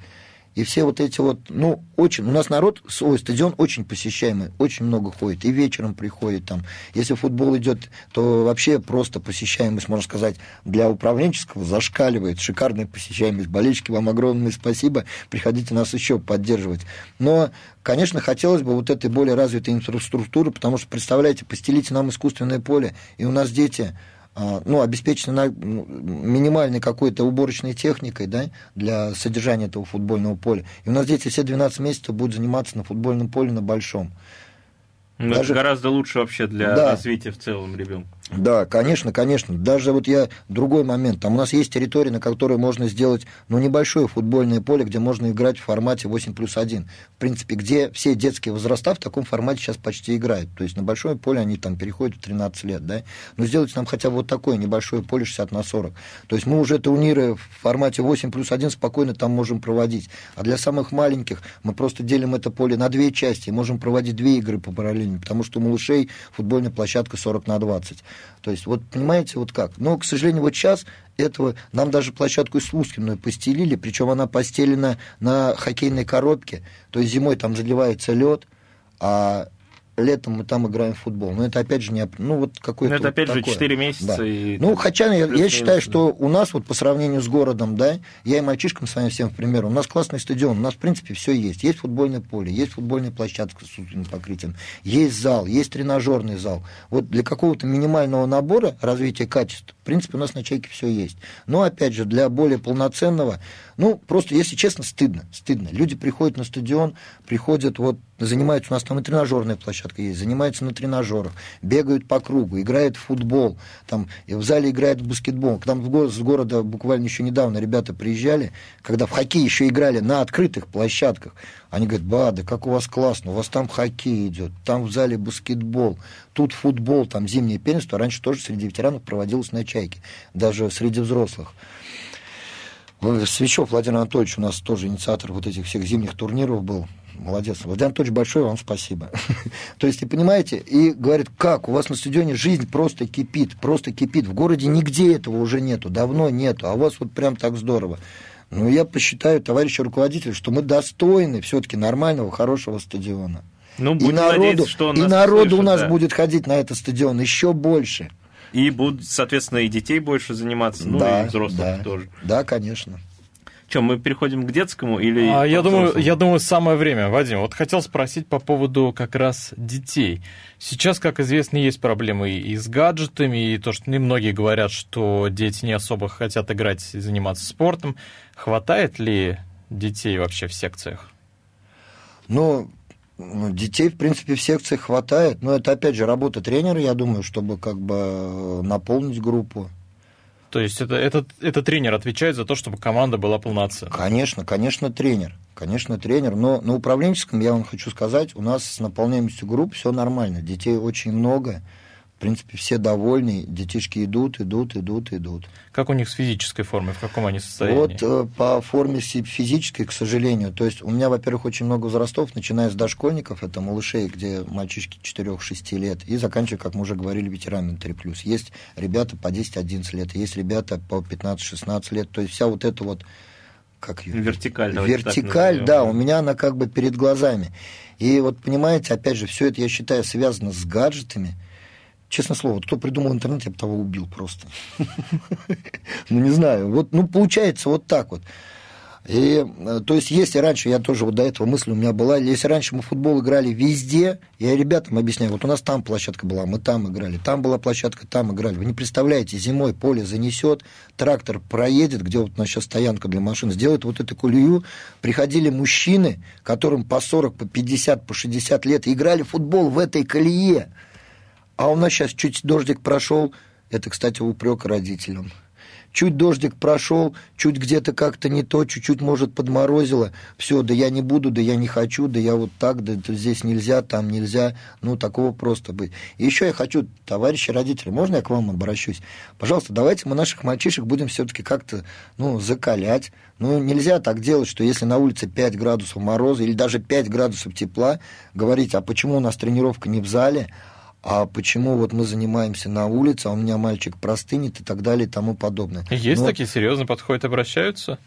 И все вот эти вот, ну, очень, у нас народ, свой стадион очень посещаемый, очень много ходит, и вечером приходит там. Если футбол идет, то вообще просто посещаемость, можно сказать, для управленческого зашкаливает, шикарная посещаемость. Болельщики, вам огромное спасибо, приходите нас еще поддерживать. Но, конечно, хотелось бы вот этой более развитой инфраструктуры, потому что, представляете, постелите нам искусственное поле, и у нас дети ну, обеспечены ну, минимальной какой-то уборочной техникой да, для содержания этого футбольного поля. И у нас дети все 12 месяцев будут заниматься на футбольном поле на большом. Ну, Даже... Это гораздо лучше вообще для да. развития в целом ребенка. Да, конечно, конечно. Даже вот я другой момент. Там у нас есть территория, на которой можно сделать, ну, небольшое футбольное поле, где можно играть в формате 8 плюс 1. В принципе, где все детские возраста в таком формате сейчас почти играют. То есть на большое поле они там переходят в 13 лет, да. Но сделать нам хотя бы вот такое небольшое поле 60 на 40. То есть мы уже турниры в формате 8 плюс 1 спокойно там можем проводить. А для самых маленьких мы просто делим это поле на две части и можем проводить две игры по параллельно, потому что у малышей футбольная площадка 40 на 20. То есть, вот понимаете, вот как. Но, к сожалению, вот сейчас этого нам даже площадку искусственную постелили, причем она постелена на хоккейной коробке. То есть зимой там заливается лед, а летом мы там играем в футбол. Но это опять же не... Ну, вот какой-то... Но это опять вот же 4 месяца. Да. И... Ну, хотя я, я считаю, что у нас вот по сравнению с городом, да, я и мальчишкам с вами всем в пример, у нас классный стадион, у нас, в принципе, все есть. Есть футбольное поле, есть футбольная площадка с сутным покрытием, есть зал, есть тренажерный зал. Вот для какого-то минимального набора развития качества, в принципе, у нас на чайке все есть. Но, опять же, для более полноценного, ну, просто, если честно, стыдно, стыдно. Люди приходят на стадион, приходят вот занимаются, у нас там и тренажерная площадка есть, занимаются на тренажерах, бегают по кругу, играют в футбол, там, и в зале играют в баскетбол. К нам с города буквально еще недавно ребята приезжали, когда в хоккей еще играли на открытых площадках. Они говорят, ба, да как у вас классно, у вас там хоккей идет, там в зале баскетбол, тут футбол, там зимнее первенство. Раньше тоже среди ветеранов проводилось на чайке, даже среди взрослых. Свечев Владимир Анатольевич у нас тоже инициатор вот этих всех зимних турниров был молодец. Владимир Анатольевич, большое вам спасибо. То есть, понимаете, и говорит, как, у вас на стадионе жизнь просто кипит, просто кипит. В городе нигде этого уже нету, давно нету, а у вас вот прям так здорово. Ну, я посчитаю, товарищ руководитель, что мы достойны все-таки нормального, хорошего стадиона. Ну, и народу, что он и народу слышит, у нас да. будет ходить на этот стадион еще больше. И будут, соответственно, и детей больше заниматься, ну да, и взрослых да, тоже. Да, конечно. Чем мы переходим к детскому или... А, я, думаю, я думаю, самое время, Вадим. Вот хотел спросить по поводу как раз детей. Сейчас, как известно, есть проблемы и с гаджетами, и то, что многие говорят, что дети не особо хотят играть и заниматься спортом. Хватает ли детей вообще в секциях? Ну, детей, в принципе, в секциях хватает, но это, опять же, работа тренера, я думаю, чтобы как бы наполнить группу. То есть это, это, это тренер отвечает за то, чтобы команда была полноценной? Конечно, конечно, тренер. Конечно, тренер. Но на управленческом, я вам хочу сказать, у нас с наполняемостью групп все нормально. Детей очень много принципе, все довольны, детишки идут, идут, идут, идут. Как у них с физической формой, в каком они состоянии? Вот э, по форме физической, к сожалению, то есть у меня, во-первых, очень много возрастов, начиная с дошкольников, это малышей, где мальчишки 4-6 лет, и заканчивая, как мы уже говорили, ветеранами 3+. Есть ребята по 10-11 лет, есть ребята по 15-16 лет, то есть вся вот эта вот как ее? Вертикаль. Вертикаль, да, у меня она как бы перед глазами. И вот понимаете, опять же, все это, я считаю, связано с гаджетами, честно слово, кто придумал интернет, я бы того убил просто. Ну, не знаю. Вот, ну, получается вот так вот. И, э, то есть, если раньше, я тоже вот до этого мысль у меня была, если раньше мы в футбол играли везде, я ребятам объясняю, вот у нас там площадка была, мы там играли, там была площадка, там играли. Вы не представляете, зимой поле занесет, трактор проедет, где вот у нас сейчас стоянка для машин, сделает вот эту колею. Приходили мужчины, которым по 40, по 50, по 60 лет, играли в футбол в этой колее. А у нас сейчас чуть дождик прошел, это, кстати, упрек родителям. Чуть дождик прошел, чуть где-то как-то не то, чуть-чуть, может, подморозило. Все, да я не буду, да я не хочу, да я вот так, да здесь нельзя, там нельзя. Ну, такого просто быть. Еще я хочу, товарищи родители, можно я к вам обращусь? Пожалуйста, давайте мы наших мальчишек будем все-таки как-то, ну, закалять. Ну, нельзя так делать, что если на улице 5 градусов мороза или даже 5 градусов тепла, говорить, а почему у нас тренировка не в зале, а почему вот мы занимаемся на улице, а у меня мальчик простынет и так далее и тому подобное. Есть Но... такие серьезно подходят, обращаются?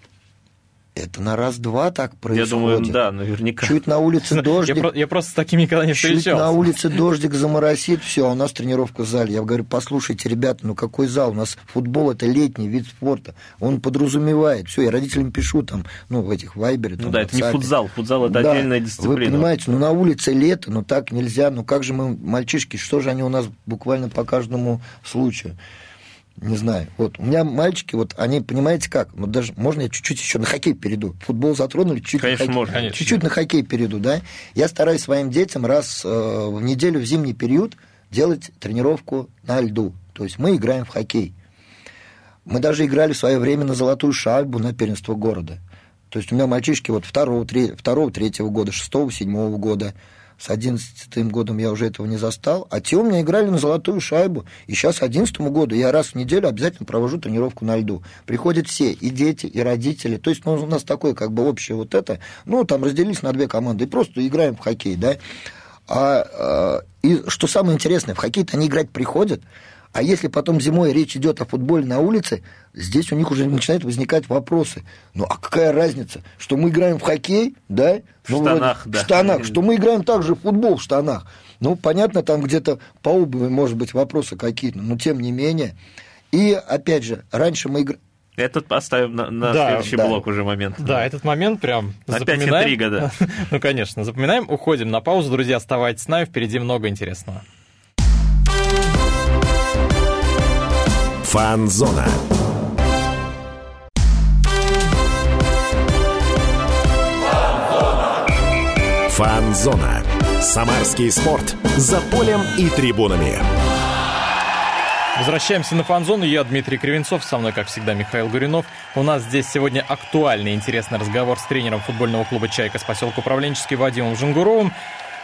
Это на раз-два так происходит. Я думаю, да, наверняка. Чуть на улице дождик. Я, я просто с такими никогда не встречался. Чуть на улице дождик заморосит, все, а у нас тренировка в зале. Я говорю, послушайте, ребята, ну какой зал? У нас футбол это летний вид спорта. Он подразумевает. Все, я родителям пишу там, ну, в этих вайбере. Ну да, это не футзал. Футзал это да, отдельная дисциплина. Вы понимаете, ну на улице лето, ну так нельзя. Ну как же мы, мальчишки, что же они у нас буквально по каждому случаю? Не знаю. Вот у меня мальчики, вот они, понимаете как? Вот даже можно я чуть-чуть еще на хоккей перейду. Футбол затронули, чуть-чуть конечно, на хоккей, можно, конечно. чуть-чуть на хоккей перейду, да? Я стараюсь своим детям раз э, в неделю в зимний период делать тренировку на льду. То есть мы играем в хоккей. Мы даже играли в свое время на золотую шайбу на первенство города. То есть у меня мальчишки вот второго, три, второго третьего года, шестого, седьмого года – с одиннадцатым годом я уже этого не застал. А те у меня играли на золотую шайбу. И сейчас, одиннадцатому году, я раз в неделю обязательно провожу тренировку на льду. Приходят все, и дети, и родители. То есть ну, у нас такое как бы общее вот это. Ну, там разделились на две команды и просто играем в хоккей, да. А, а и что самое интересное, в хоккей-то они играть приходят, а если потом зимой речь идет о футболе на улице, здесь у них уже начинают возникать вопросы. Ну, а какая разница, что мы играем в хоккей, да? В ну, штанах, да. В штанах, что мы играем также в футбол в штанах. Ну, понятно, там где-то по обуви, может быть, вопросы какие-то, но тем не менее. И, опять же, раньше мы играли... Этот поставим на, на да, следующий да. блок уже момент. Да, этот момент прям Опять запоминаем. интрига, да. ну, конечно, запоминаем, уходим на паузу. Друзья, оставайтесь с нами, впереди много интересного. Фанзона. Фанзона. Самарский спорт. За полем и трибунами. Возвращаемся на фанзону. Я Дмитрий Кривенцов, со мной, как всегда, Михаил Гуринов. У нас здесь сегодня актуальный интересный разговор с тренером футбольного клуба «Чайка» с поселка Управленческий Вадимом Жангуровым.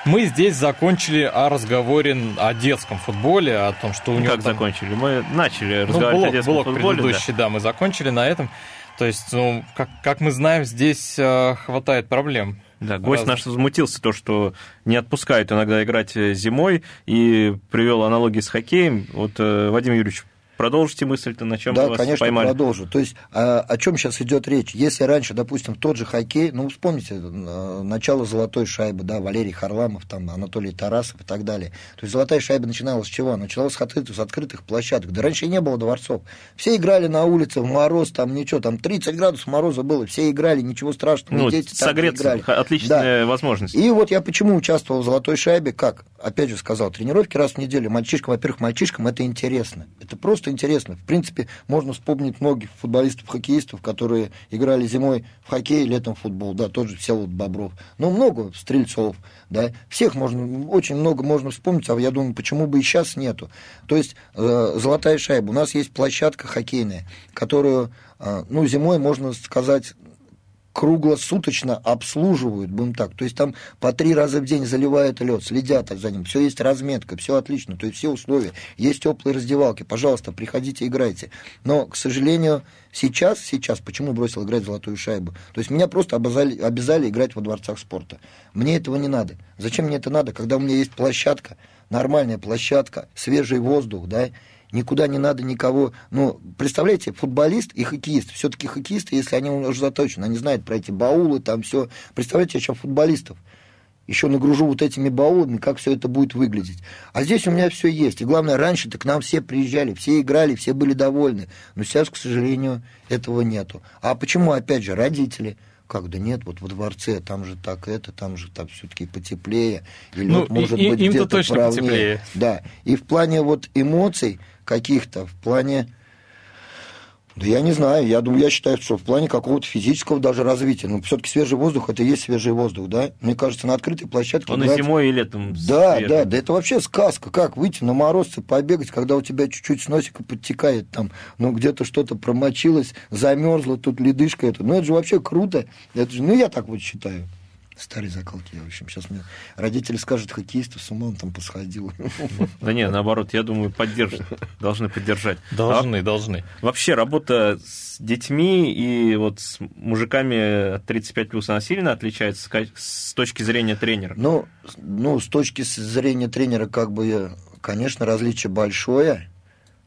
Мы здесь закончили о разговоре о детском футболе, о том, что у ну, него... Как там... закончили? Мы начали ну, разговаривать блок, о детском блок футболе. предыдущий, да. да, мы закончили на этом. То есть, ну, как, как мы знаем, здесь э, хватает проблем. Да, гость наш возмутился, то, что не отпускают иногда играть зимой, и привел аналогии с хоккеем. Вот, э, Вадим Юрьевич, Продолжите мысль-то, на чем да, вас конечно, поймали. продолжу. То есть о, о чем сейчас идет речь? Если раньше, допустим, тот же хоккей, ну, вспомните, э, начало золотой шайбы, да, Валерий Харламов, там, Анатолий Тарасов и так далее. То есть золотая шайба начиналась с чего? Началась с открытых, с открытых площадок. Да раньше и не было дворцов. Все играли на улице в мороз, там ничего, там 30 градусов мороза было, все играли, ничего страшного, Ну, дети там согреться, играли. отличная возможность. И вот я почему участвовал в «Золотой шайбе», как, опять же сказал, тренировки раз в неделю. Мальчишкам, во-первых, мальчишкам это интересно. Это просто интересно. В принципе, можно вспомнить многих футболистов, хоккеистов, которые играли зимой в хоккей, летом в футбол. Да, тот же Всеволод Бобров. Ну, много стрельцов, да. Всех можно, очень много можно вспомнить, а я думаю, почему бы и сейчас нету. То есть, э, «Золотая шайба». У нас есть площадка хоккейная, которую, э, ну, зимой, можно сказать, круглосуточно обслуживают, будем так. То есть там по три раза в день заливают лед, следят за ним. Все есть разметка, все отлично. То есть все условия. Есть теплые раздевалки. Пожалуйста, приходите, играйте. Но, к сожалению, сейчас, сейчас, почему бросил играть в золотую шайбу? То есть меня просто обязали, обязали играть во дворцах спорта. Мне этого не надо. Зачем мне это надо, когда у меня есть площадка, нормальная площадка, свежий воздух, да, никуда не надо никого. Ну, представляете, футболист и хоккеист, все-таки хоккеисты, если они уже заточены, они знают про эти баулы, там все. Представляете, еще футболистов. Еще нагружу вот этими баулами, как все это будет выглядеть. А здесь у меня все есть. И главное, раньше-то к нам все приезжали, все играли, все были довольны. Но сейчас, к сожалению, этого нету. А почему, опять же, родители? как да нет, вот во дворце там же так это, там же так все-таки потеплее, или ну, вот, может и, быть им-то где-то точно правнее. потеплее. Да, и в плане вот эмоций каких-то, в плане да я не знаю, я думаю, я считаю, что в плане какого-то физического даже развития. Ну, все-таки свежий воздух это и есть свежий воздух, да? Мне кажется, на открытой площадке. Он и зимой, и летом. Да, свежий. да, да, это вообще сказка. Как выйти на морозце, побегать, когда у тебя чуть-чуть с носика подтекает, там, ну, где-то что-то промочилось, замерзло, тут ледышка это. Ну, это же вообще круто. Это же, ну, я так вот считаю. Старые закалки, в общем, сейчас мне родители скажут, хоккеистов с ума он там посходил. Да нет, наоборот, я думаю, поддержат, должны поддержать. Должны, А должны. Вообще, работа с детьми и вот с мужиками от 35 плюс, она сильно отличается с точки зрения тренера? Ну, ну, с точки зрения тренера, как бы, конечно, различие большое.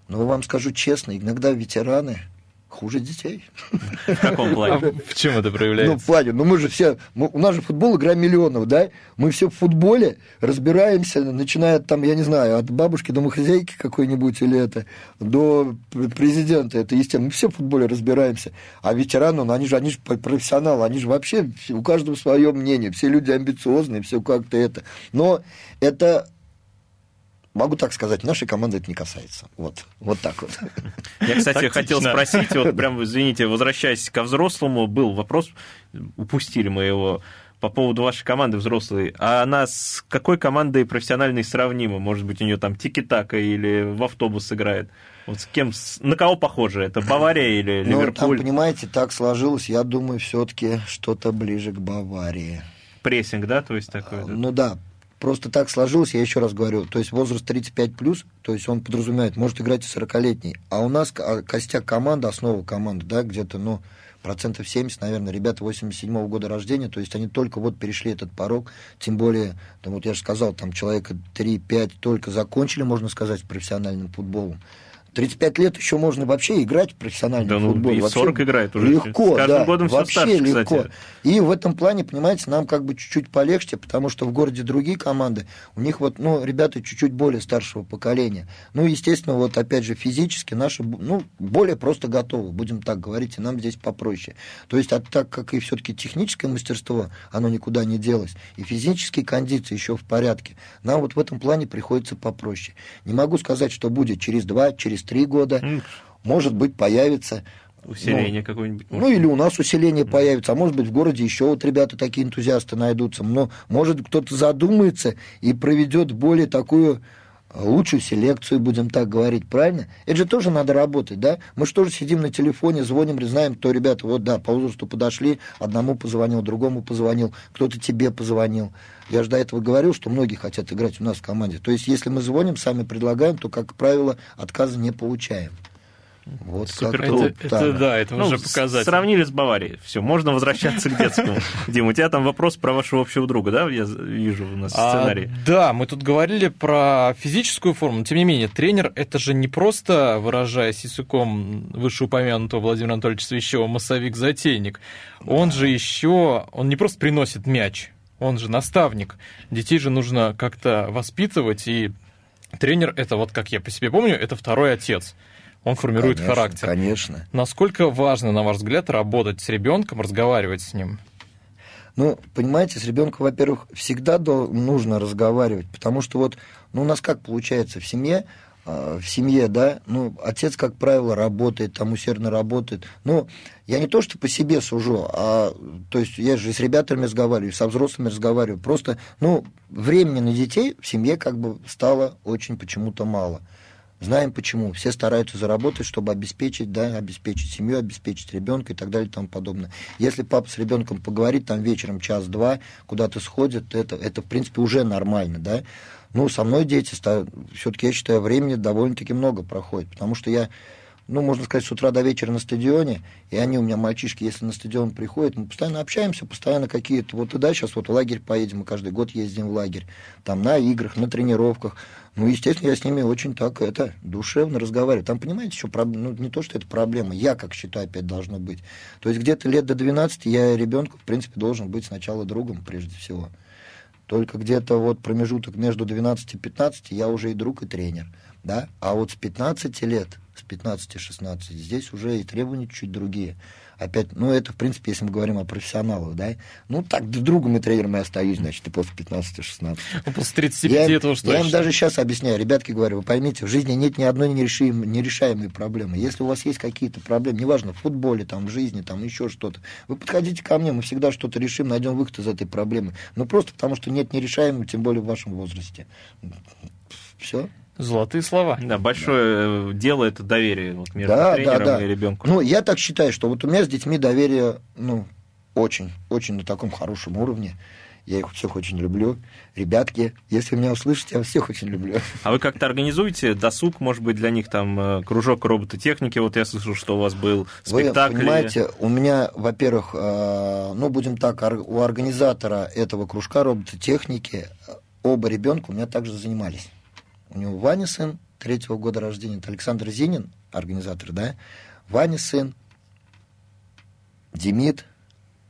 Но вам скажу честно, иногда ветераны хуже детей. В каком А плане? в чем это Ну, проявляется? в плане, ну мы же все, мы- у нас же футбол игра миллионов, да? Мы все в футболе разбираемся, начиная там, я не знаю, от бабушки домохозяйки какой-нибудь или это, до пр- президента, это естественно. Мы все в футболе разбираемся. А ветераны, ну, они же, они же профессионалы, они же вообще, у каждого свое мнение, все люди амбициозные, все как-то это. Но это Могу так сказать, нашей команды это не касается. Вот, вот так вот. Я, кстати, Тактично. хотел спросить, вот прям, извините, возвращаясь ко взрослому, был вопрос, упустили мы его, по поводу вашей команды взрослой. А она с какой командой профессиональной сравнима? Может быть, у нее там тики-така или в автобус играет? Вот с кем, на кого похоже? Это Бавария или Ну, там, Ливерпуль? понимаете, так сложилось, я думаю, все-таки что-то ближе к Баварии. Прессинг, да, то есть такой? да? Ну да, просто так сложилось, я еще раз говорю, то есть возраст 35 плюс, то есть он подразумевает, может играть и 40-летний, а у нас ко- костяк команды, основа команды, да, где-то, ну, процентов 70, наверное, ребята 87 года рождения, то есть они только вот перешли этот порог, тем более, там, вот я же сказал, там человека 3-5 только закончили, можно сказать, профессиональным футболом. 35 лет еще можно вообще играть в профессиональный Да ну, футбол. и Вообще 40 играет уже. Легко, С каждым да, годом вообще старше, легко. кстати. И в этом плане, понимаете, нам как бы чуть-чуть полегче, потому что в городе другие команды, у них вот, ну, ребята чуть-чуть более старшего поколения. Ну, естественно, вот опять же физически наши, ну, более просто готовы, будем так говорить, и нам здесь попроще. То есть, а так как и все-таки техническое мастерство, оно никуда не делось, и физические кондиции еще в порядке, нам вот в этом плане приходится попроще. Не могу сказать, что будет через два, через три года, может быть, появится Усиление какое-нибудь. ну, или у нас усиление появится, а может быть, в городе еще вот ребята такие энтузиасты найдутся. Но, может, кто-то задумается и проведет более такую лучшую селекцию, будем так говорить, правильно? Это же тоже надо работать, да? Мы же тоже сидим на телефоне, звоним, знаем, кто ребята, вот да, по возрасту подошли, одному позвонил, другому позвонил, кто-то тебе позвонил. Я же до этого говорил, что многие хотят играть у нас в команде. То есть, если мы звоним, сами предлагаем, то, как правило, отказа не получаем. Вот Супер как клуб. Это, это да, это Ну, уже показатель. Сравнили с Баварией. Все, можно возвращаться к детскому. Дим, у тебя там вопрос про вашего общего друга, да? Я вижу у нас А, сценарий. да, мы тут говорили про физическую форму, но тем не менее, тренер это же не просто, выражаясь языком вышеупомянутого Владимира Анатольевича Свящева, массовик-затейник. Он же еще, он не просто приносит мяч, он же наставник. Детей же нужно как-то воспитывать, и тренер это, вот как я по себе помню, это второй отец. Он формирует Конечно, характер. Конечно. Насколько важно, на ваш взгляд, работать с ребенком, разговаривать с ним? Ну, понимаете, с ребенком, во-первых, всегда нужно разговаривать, потому что вот, ну, у нас как получается в семье, а, в семье, да, ну, отец, как правило, работает, там усердно работает. Ну, я не то, что по себе сужу, а, то есть я же с ребятами разговариваю, со взрослыми разговариваю. Просто, ну, времени на детей в семье как бы стало очень почему-то мало. Знаем почему. Все стараются заработать, чтобы обеспечить, да, обеспечить семью, обеспечить ребенка и так далее и тому подобное. Если папа с ребенком поговорит там вечером час-два, куда-то сходит, это, это в принципе уже нормально, да. Ну, со мной дети, все-таки я считаю, времени довольно-таки много проходит, потому что я, ну, можно сказать, с утра до вечера на стадионе, и они у меня, мальчишки, если на стадион приходят, мы постоянно общаемся, постоянно какие-то, вот и да, сейчас вот в лагерь поедем, мы каждый год ездим в лагерь, там на играх, на тренировках, ну, естественно, я с ними очень так, это, душевно разговариваю. Там, понимаете, еще проблема, ну, не то, что это проблема, я, как считаю, опять должно быть. То есть где-то лет до 12 я ребенку, в принципе, должен быть сначала другом, прежде всего. Только где-то вот промежуток между 12 и 15 я уже и друг, и тренер, да. А вот с 15 лет, с 15-16, здесь уже и требования чуть другие. Опять, ну, это, в принципе, если мы говорим о профессионалах, да. Ну, так, другом и тренером я остаюсь, значит, и после 15-16. Ну, после 35 Я, уж я им даже сейчас объясняю, ребятки говорю, вы поймите, в жизни нет ни одной нерешим- нерешаемой проблемы. Если у вас есть какие-то проблемы, неважно, в футболе, там, в жизни, там, еще что-то, вы подходите ко мне, мы всегда что-то решим, найдем выход из этой проблемы. Ну, просто потому что нет нерешаемой, тем более в вашем возрасте. Все. Золотые слова. Да, большое э, дело это доверие вот, между Да, да, тренером да. и ребенком. Ну, я так считаю, что вот у меня с детьми доверие, ну, очень, очень на таком хорошем уровне. Я их всех очень люблю. Ребятки, если меня услышите, я всех очень люблю. А вы как-то организуете досуг, может быть, для них там э, кружок робототехники? Вот я слышал, что у вас был Вы спектакль. понимаете, у меня, во-первых, э, ну, будем так, у организатора этого кружка робототехники оба ребенка у меня также занимались. У него Ваня сын третьего года рождения, это Александр Зинин, организатор, да, Ваня сын, Демид.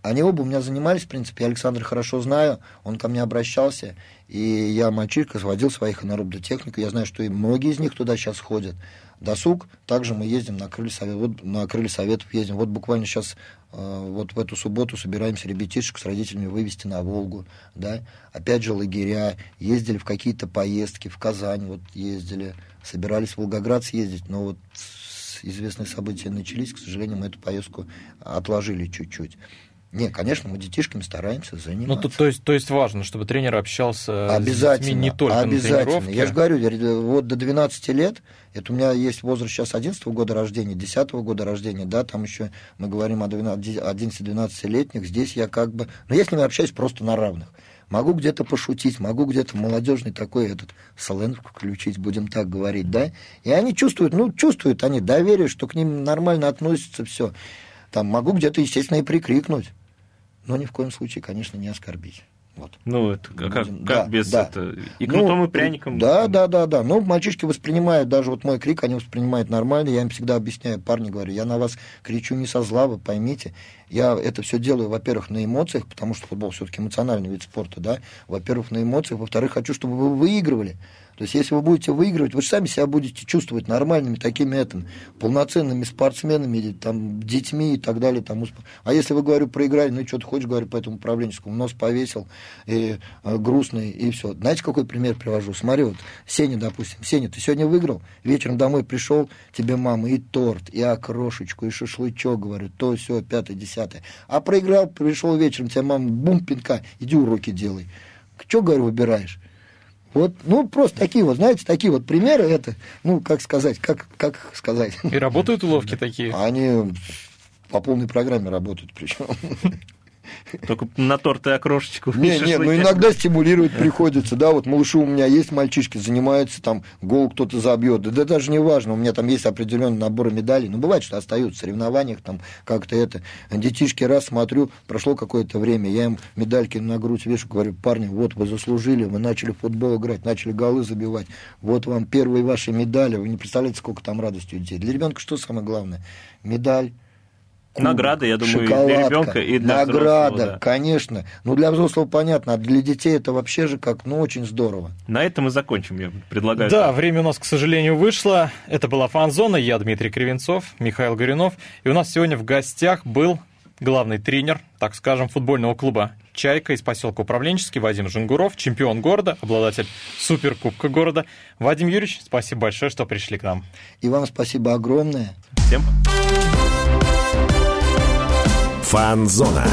Они оба у меня занимались, в принципе, я Александра хорошо знаю, он ко мне обращался, и я мальчишка сводил своих на робототехнику, я знаю, что и многие из них туда сейчас ходят. Досуг, также мы ездим на крылья, совет, на крылья советов ездим. Вот буквально сейчас, вот в эту субботу собираемся ребятишек с родителями вывести на Волгу, да. Опять же лагеря, ездили в какие-то поездки, в Казань вот ездили, собирались в Волгоград съездить, но вот известные события начались, к сожалению, мы эту поездку отложили чуть-чуть. Не, конечно, мы детишками стараемся Ну, заниматься. то, то, есть, то есть важно, чтобы тренер общался Обязательно, с детьми не только обязательно. на тренировке. Я же говорю, вот до 12 лет, это у меня есть возраст сейчас 11 года рождения, 10 года рождения, да, там еще мы говорим о 11-12-летних, здесь я как бы, ну, я с ними общаюсь просто на равных. Могу где-то пошутить, могу где-то молодежный такой этот сленг включить, будем так говорить, да. И они чувствуют, ну, чувствуют они доверие, что к ним нормально относятся, все. Там могу где-то, естественно, и прикрикнуть. Но ни в коем случае, конечно, не оскорбить. Вот. Ну, это как, как да, без да. это... И Ну, кнутом, и пряником. Да, да, да, да. Ну, мальчишки воспринимают даже вот мой крик, они воспринимают нормально. Я им всегда объясняю, парни, говорю, я на вас кричу не со зла, вы поймите. Я это все делаю, во-первых, на эмоциях, потому что футбол все-таки эмоциональный вид спорта, да. Во-первых, на эмоциях, во-вторых, хочу, чтобы вы выигрывали. То есть, если вы будете выигрывать, вы же сами себя будете чувствовать нормальными такими этим, полноценными спортсменами, там, детьми и так далее. Там, а если вы, говорю, проиграли, ну, что ты хочешь, говорю, по этому управленческому, нос повесил, и э, грустный, и все. Знаете, какой пример привожу? Смотри, вот Сеня, допустим. Сеня, ты сегодня выиграл, вечером домой пришел, тебе мама и торт, и окрошечку, и шашлычок, говорю, то, все, пятое, десятое. А проиграл, пришел вечером, тебе мама, бум, пинка, иди уроки делай. Что, говорю, выбираешь? Вот, ну, просто такие вот, знаете, такие вот примеры, это, ну, как сказать, как, как сказать, И работают уловки такие. они по полной программе работают причем. Только на торт и окрошечку. Не, не, ну иногда стимулировать приходится, да, вот малыши у меня есть, мальчишки занимаются, там гол кто-то забьет, да, да даже не важно, у меня там есть определенный набор медалей, ну бывает, что остаются в соревнованиях, там как-то это, детишки раз смотрю, прошло какое-то время, я им медальки на грудь вешу, говорю, парни, вот вы заслужили, вы начали в футбол играть, начали голы забивать, вот вам первые ваши медали, вы не представляете, сколько там радости у детей. Для ребенка что самое главное? Медаль, Награда, я думаю, для ребенка и для Награда, взрослого, да. конечно. Ну, для взрослого понятно, а для детей это вообще же как, ну, очень здорово. На этом мы закончим, я предлагаю. Да, время у нас, к сожалению, вышло. Это была «Фан-зона». Я Дмитрий Кривенцов, Михаил Горюнов. И у нас сегодня в гостях был главный тренер, так скажем, футбольного клуба «Чайка» из поселка Управленческий Вадим Жангуров, чемпион города, обладатель суперкубка города. Вадим Юрьевич, спасибо большое, что пришли к нам. И вам спасибо огромное. Всем Фанзона.